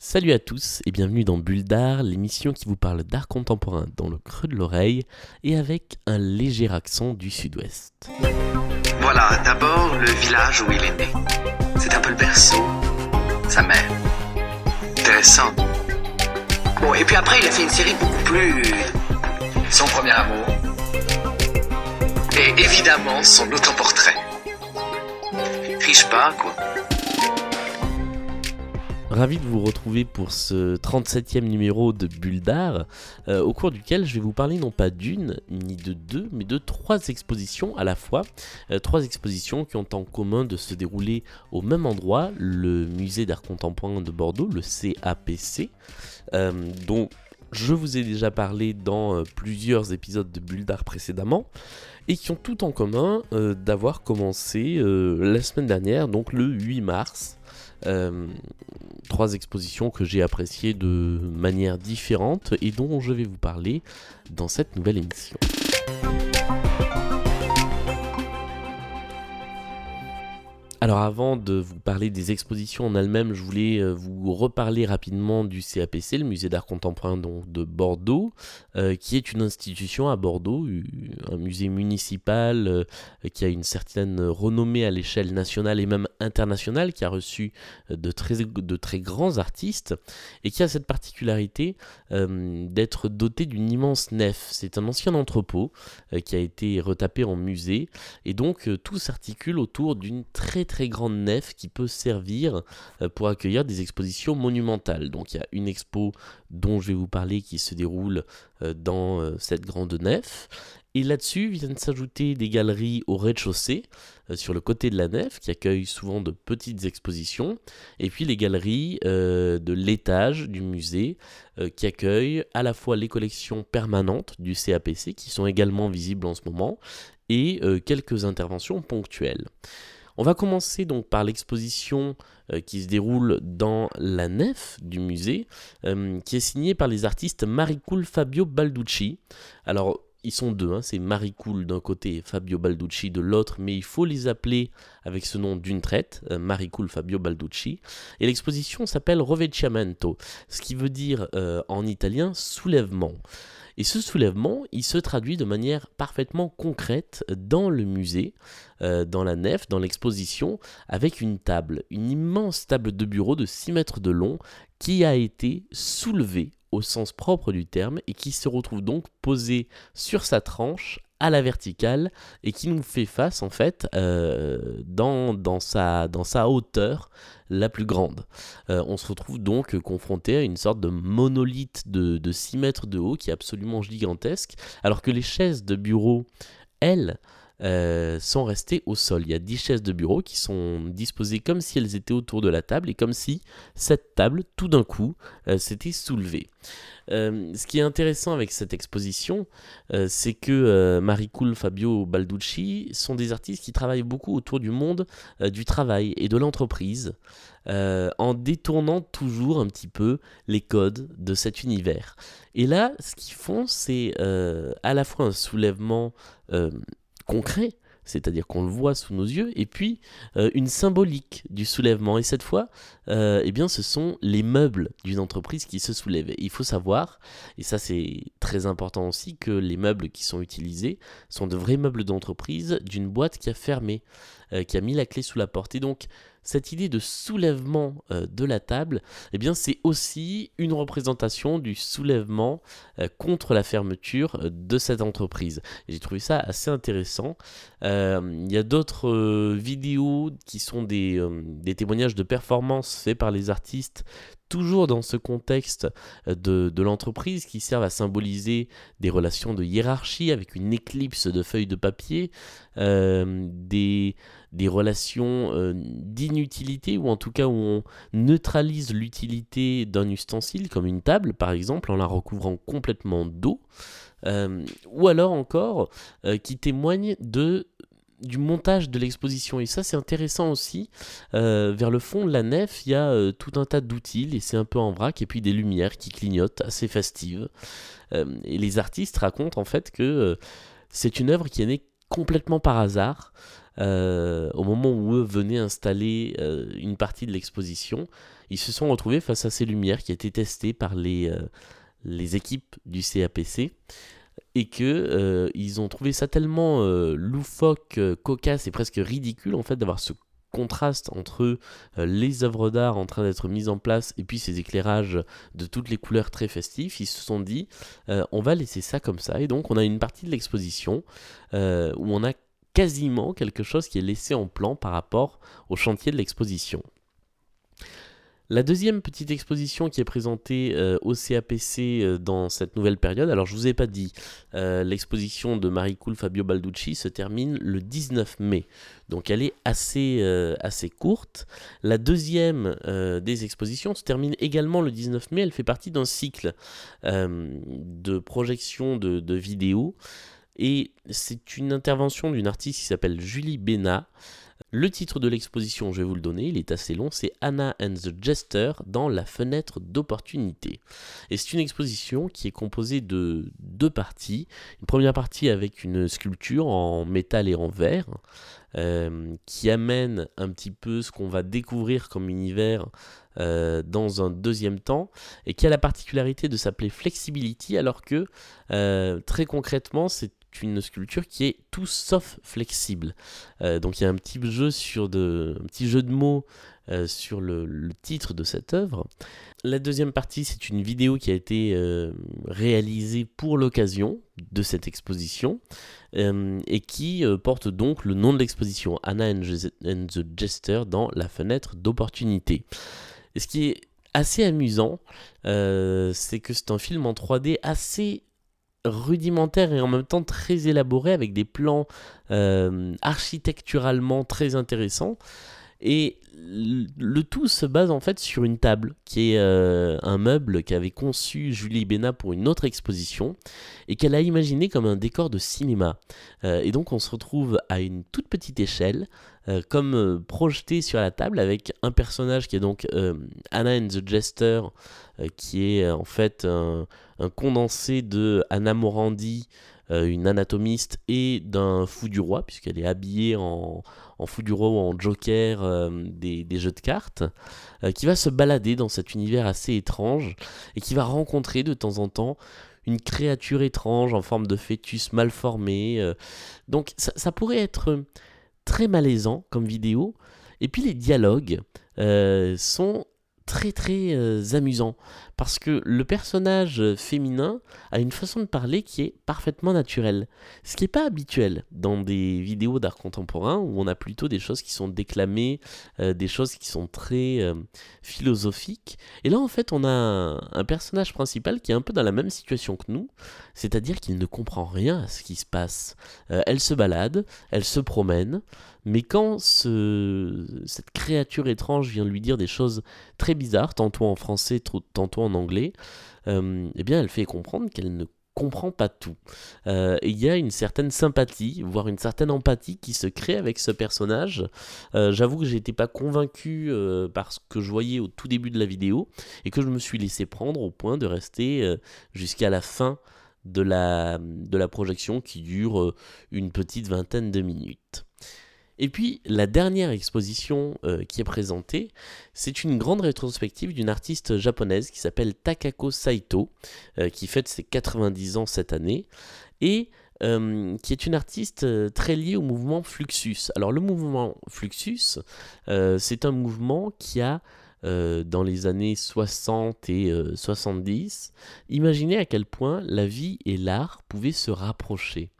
Salut à tous et bienvenue dans Bulle d'Art, l'émission qui vous parle d'art contemporain dans le creux de l'oreille et avec un léger accent du sud-ouest. Voilà, d'abord le village où il est né. C'est un peu le berceau, sa mère. Intéressant. Bon, et puis après, il a fait une série beaucoup plus. Son premier amour. Et évidemment, son autoportrait. Triche pas, quoi. Ravi de vous retrouver pour ce 37e numéro de Bulle d'Art, euh, au cours duquel je vais vous parler non pas d'une, ni de deux, mais de trois expositions à la fois. Euh, trois expositions qui ont en commun de se dérouler au même endroit, le Musée d'Art Contemporain de Bordeaux, le CAPC, euh, dont je vous ai déjà parlé dans plusieurs épisodes de Bulle d'Art précédemment et qui ont tout en commun d'avoir commencé la semaine dernière, donc le 8 mars. Euh, trois expositions que j'ai appréciées de manière différente et dont je vais vous parler dans cette nouvelle émission. Alors avant de vous parler des expositions en elles-mêmes, je voulais euh, vous reparler rapidement du CAPC, le musée d'art contemporain de Bordeaux, euh, qui est une institution à Bordeaux, un musée municipal qui a une certaine renommée à l'échelle nationale et même internationale, qui a reçu de très, de très grands artistes et qui a cette particularité d'être doté d'une immense nef. C'est un ancien entrepôt qui a été retapé en musée et donc tout s'articule autour d'une très très grande nef qui peut servir euh, pour accueillir des expositions monumentales. Donc il y a une expo dont je vais vous parler qui se déroule euh, dans euh, cette grande nef. Et là-dessus viennent s'ajouter des galeries au rez-de-chaussée, sur le côté de la nef, qui accueillent souvent de petites expositions, et puis les galeries de l'étage du musée, qui accueillent à la fois les collections permanentes du CAPC, qui sont également visibles en ce moment, et quelques interventions ponctuelles. On va commencer donc par l'exposition euh, qui se déroule dans la nef du musée, euh, qui est signée par les artistes Maricool Fabio Balducci. Alors, ils sont deux, hein, c'est Maricool d'un côté et Fabio Balducci de l'autre, mais il faut les appeler avec ce nom d'une traite, euh, Fabio Balducci. Et l'exposition s'appelle Rovecciamento, ce qui veut dire en italien soulèvement. Et ce soulèvement, il se traduit de manière parfaitement concrète dans le musée, euh, dans la nef, dans l'exposition, avec une table, une immense table de bureau de 6 mètres de long qui a été soulevée au sens propre du terme et qui se retrouve donc posée sur sa tranche à la verticale et qui nous fait face en fait euh, dans, sa hauteur la plus grande. Euh, on se retrouve donc confronté à une sorte de monolithe de, de 6 mètres de haut qui est absolument gigantesque, alors que les chaises de bureau, elles, euh, sont restées au sol. Il y a 10 chaises de bureau qui sont disposées comme si elles étaient autour de la table et comme si cette table, tout d'un coup, s'était soulevée. Euh, ce qui est intéressant avec cette exposition, euh, c'est que euh, Maricool, Fabio Balducci sont des artistes qui travaillent beaucoup autour du monde du travail et de l'entreprise, en détournant toujours un petit peu les codes de cet univers. Et là, ce qu'ils font, c'est à la fois un soulèvement concret, c'est-à-dire qu'on le voit sous nos yeux, et puis euh, une symbolique du soulèvement. Et cette fois, euh, eh bien, ce sont les meubles d'une entreprise qui se soulèvent. il faut savoir, et ça c'est très important aussi, que les meubles qui sont utilisés sont de vrais meubles d'entreprise d'une boîte qui a fermé, euh, qui a mis la clé sous la porte. Et donc, cette idée de soulèvement euh, de la table, eh bien c'est aussi une représentation du soulèvement euh, contre la fermeture de cette entreprise. J'ai trouvé ça assez intéressant. Il y a d'autres vidéos qui sont des, des témoignages de performance faits par les artistes toujours dans ce contexte de, de l'entreprise qui servent à symboliser des relations de hiérarchie avec une éclipse de feuilles de papier, des, des relations euh, d'inutilité, ou en tout cas où on neutralise l'utilité d'un ustensile, comme une table par exemple, en la recouvrant complètement d'eau, euh, ou alors encore euh, qui témoigne de du montage de l'exposition. Et ça, c'est intéressant aussi. vers le fond de la nef, il y a tout un tas d'outils, et c'est un peu en vrac, et puis des lumières qui clignotent, assez festives. et les artistes racontent en fait que c'est une œuvre qui est née complètement par hasard. Euh, au moment où eux venaient installer euh, une partie de l'exposition, ils se sont retrouvés face à ces lumières qui étaient testées par les, les équipes du CAPC et que euh, ils ont trouvé ça tellement euh, loufoque, euh, cocasse et presque ridicule en fait d'avoir ce contraste entre les œuvres d'art en train d'être mises en place et puis ces éclairages de toutes les couleurs très festifs, ils se sont dit on va laisser ça comme ça et donc on a une partie de l'exposition où on a quasiment quelque chose qui est laissé en plan par rapport au chantier de l'exposition. La deuxième petite exposition qui est présentée euh, au CAPC euh, dans cette nouvelle période, alors je vous ai pas dit, euh, l'exposition de Marie Cool Fabio Balducci se termine le 19 mai, donc elle est assez, assez courte. La deuxième des expositions se termine également le 19 mai, elle fait partie d'un cycle de projection de, de vidéos, et c'est une intervention d'une artiste qui s'appelle Julie Bénat. Le titre de l'exposition, je vais vous le donner, il est assez long, c'est Anna and the Jester dans la fenêtre d'opportunité. Et c'est une exposition qui est composée de deux parties. Une première partie avec une sculpture en métal et en verre, euh, qui amène un petit peu ce qu'on va découvrir comme univers euh, dans un deuxième temps, et qui a la particularité de s'appeler Flexibility, alors que euh, très concrètement, c'est une sculpture qui est tout sauf flexible. Euh, donc il y a un petit jeu, sur de, un petit jeu de mots euh, sur le, titre de cette œuvre. La deuxième partie, c'est une vidéo qui a été euh, réalisée pour l'occasion de cette exposition et qui porte donc le nom de l'exposition, Anna and the Jester dans la fenêtre d'opportunité. Ce qui est assez amusant, c'est que c'est un film en 3D assez rudimentaire et en même temps très élaboré avec des plans euh, architecturalement très intéressants. Et le tout se base en fait sur une table qui est euh, un meuble qu'avait conçu Julie Bénat pour une autre exposition et qu'elle a imaginé comme un décor de cinéma. Euh, et donc on se retrouve à une toute petite échelle euh, comme projeté sur la table avec un personnage qui est donc Anna and the Jester, qui est en fait un, condensé de Anna Morandi, une anatomiste, et d'un fou du roi, puisqu'elle est habillée en, fou du roi ou en joker des, des, jeux de cartes, qui va se balader dans cet univers assez étrange et qui va rencontrer de temps en temps une créature étrange en forme de fœtus mal formé. donc ça, pourrait être très malaisant comme vidéo. Et puis les dialogues euh, sont très très euh, amusants parce que le personnage féminin a une façon de parler qui est parfaitement naturelle, ce qui n'est pas habituel dans des vidéos d'art contemporain où on a plutôt des choses qui sont déclamées, euh, des choses qui sont très euh, philosophiques. Et là en fait on a un, personnage principal qui est un peu dans la même situation que nous, c'est-à-dire qu'il ne comprend rien à ce qui se passe. Euh, elle se balade, elle se promène, mais quand ce, cette créature étrange vient lui dire des choses très bizarres, tantôt en français, tantôt en anglais, euh, eh bien, elle fait comprendre qu'elle ne comprend pas tout. Euh, il y a une certaine sympathie, voire une certaine empathie qui se crée avec ce personnage. Euh, j'avoue que j'étais pas convaincu par ce que je voyais au tout début de la vidéo et que je me suis laissé prendre au point de rester jusqu'à la fin de la projection qui dure une petite vingtaine de minutes. Et puis la dernière exposition euh, qui est présentée, c'est une grande rétrospective d'une artiste japonaise qui s'appelle Takako Saito, euh, qui fête ses 90 ans cette année, et euh, qui est une artiste très liée au mouvement Fluxus. Alors le mouvement Fluxus, c'est un mouvement qui a dans les années 60 et 70, imaginé à quel point la vie et l'art pouvaient se rapprocher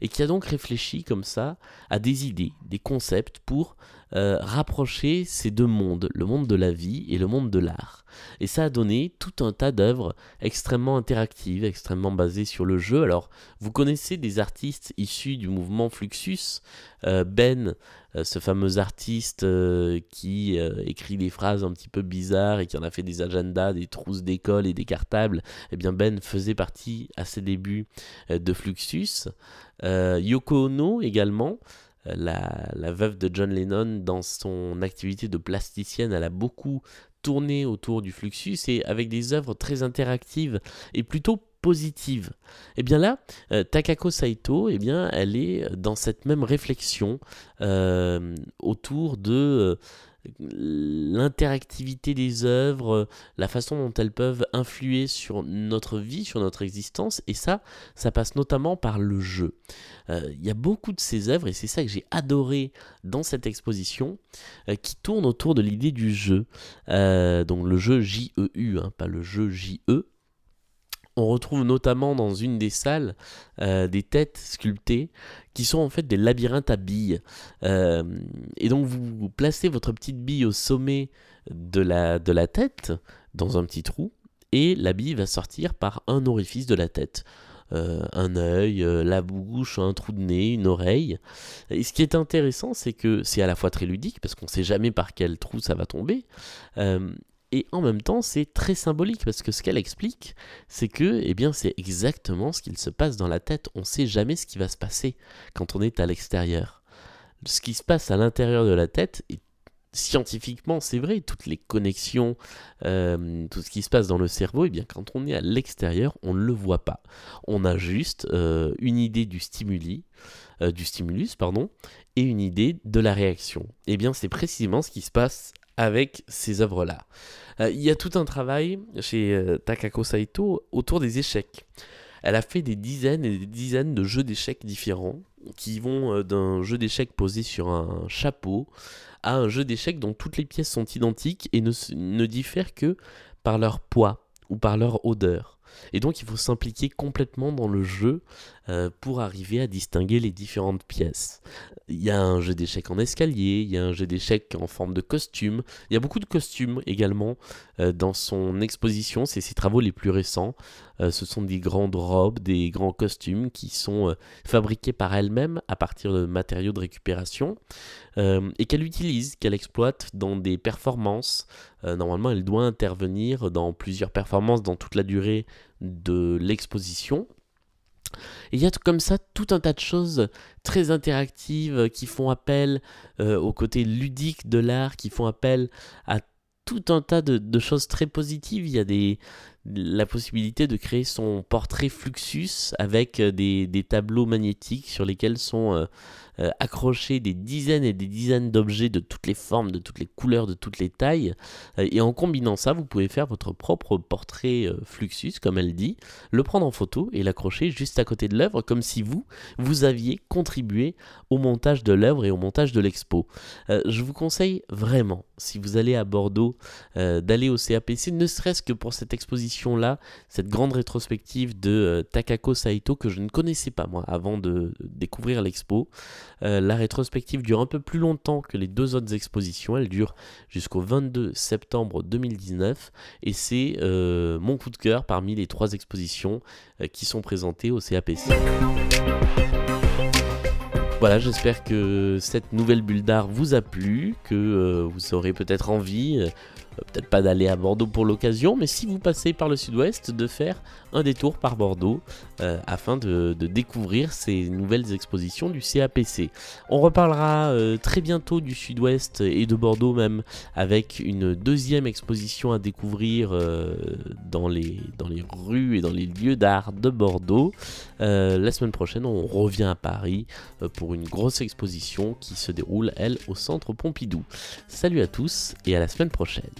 et qui a donc réfléchi comme ça à des idées, des concepts pour euh, rapprocher ces deux mondes, le monde de la vie et le monde de l'art. Et ça a donné tout un tas d'œuvres extrêmement interactives, extrêmement basées sur le jeu. Alors, vous connaissez des artistes issus du mouvement Fluxus, euh, Ben, ce fameux artiste qui écrit des phrases un petit peu bizarres et qui en a fait des agendas, des trousses d'école et des cartables. Eh bien, Ben faisait partie à ses débuts de Fluxus. Yoko Ono également, la, veuve de John Lennon, dans son activité de plasticienne, elle a beaucoup tourné autour du Fluxus et avec des œuvres très interactives et plutôt positives. Et eh bien là, euh, Takako Saito, eh elle est dans cette même réflexion euh, autour de l'interactivité des œuvres, la façon dont elles peuvent influer sur notre vie, sur notre existence, et ça, ça passe notamment par le jeu. Euh, il y a beaucoup de ces œuvres, et c'est ça que j'ai adoré dans cette exposition, euh, qui tournent autour de l'idée du jeu. Euh, donc le jeu J-E-U, hein, pas le jeu J-E. On retrouve notamment dans une des salles des têtes sculptées qui sont en fait des labyrinthes à billes. et donc vous placez votre petite bille au sommet de la, de la tête, dans un petit trou, et la bille va sortir par un orifice de la tête. Euh, un œil, euh, la bouche, un trou de nez, une oreille. Et ce qui est intéressant, c'est que c'est à la fois très ludique, parce qu'on ne sait jamais par quel trou ça va tomber, euh, et en même temps, c'est très symbolique parce que ce qu'elle explique, c'est que, eh bien, c'est exactement ce qu'il se passe dans la tête. On ne sait jamais ce qui va se passer quand on est à l'extérieur. Ce qui se passe à l'intérieur de la tête scientifiquement, c'est vrai, toutes les connexions, euh, tout ce qui se passe dans le cerveau, eh bien quand on est à l'extérieur, on ne le voit pas. On a juste euh, une idée du stimuli, euh, du stimulus, pardon, et une idée de la réaction. Eh bien c'est précisément ce qui se passe avec ces œuvres-là. Il y a tout un travail chez Takako Saito autour des échecs. Elle a fait des dizaines et des dizaines de jeux d'échecs différents qui vont d'un jeu d'échecs posé sur un chapeau à un jeu d'échecs dont toutes les pièces sont identiques et ne, ne diffèrent que par leur poids ou par leur odeur. Et donc il faut s'impliquer complètement dans le jeu euh, pour arriver à distinguer les différentes pièces. Il y a un jeu d'échecs en escalier, il y a un jeu d'échecs en forme de costume, il y a beaucoup de costumes également euh, dans son exposition, c'est ses travaux les plus récents. Euh, ce sont des grandes robes, des grands costumes qui sont fabriqués par elle-même à partir de matériaux de récupération et qu'elle utilise, qu'elle exploite dans des performances. normalement, elle doit intervenir dans plusieurs performances dans toute la durée de l'exposition. Il y a comme ça tout un tas de choses très interactives qui font appel euh, au côté ludique de l'art, qui font appel à tout un tas de, choses très positives. Il y a des, la possibilité de créer son portrait Fluxus avec des, des tableaux magnétiques sur lesquels sont euh, euh, accrocher des dizaines et des dizaines d'objets de toutes les formes, de toutes les couleurs, de toutes les tailles. Euh, et en combinant ça, vous pouvez faire votre propre portrait euh, Fluxus, comme elle dit, le prendre en photo et l'accrocher juste à côté de l'œuvre, comme si vous, vous aviez contribué au montage de l'œuvre et au montage de l'expo. je vous conseille vraiment, si vous allez à Bordeaux, d'aller au CAPC, ne serait-ce que pour cette exposition-là, cette grande rétrospective de Takako Saito que je ne connaissais pas moi avant de découvrir l'expo. Euh, la rétrospective dure un peu plus longtemps que les deux autres expositions. Elle dure jusqu'au 22 septembre 2019 et c'est euh, mon coup de cœur parmi les trois expositions euh, qui sont présentées au CAPC. Voilà, j'espère que cette nouvelle bulle d'art vous a plu, que vous aurez peut-être envie peut-être pas d'aller à Bordeaux pour l'occasion, mais si vous passez par le sud-ouest, de faire un détour par Bordeaux euh, afin de, découvrir ces nouvelles expositions du CAPC. On reparlera euh, très bientôt du sud-ouest et de Bordeaux même avec une deuxième exposition à découvrir dans, les, dans les rues et dans les lieux d'art de Bordeaux. la semaine prochaine, on revient à Paris pour une grosse exposition qui se déroule, elle, au centre Pompidou. Salut à tous et à la semaine prochaine.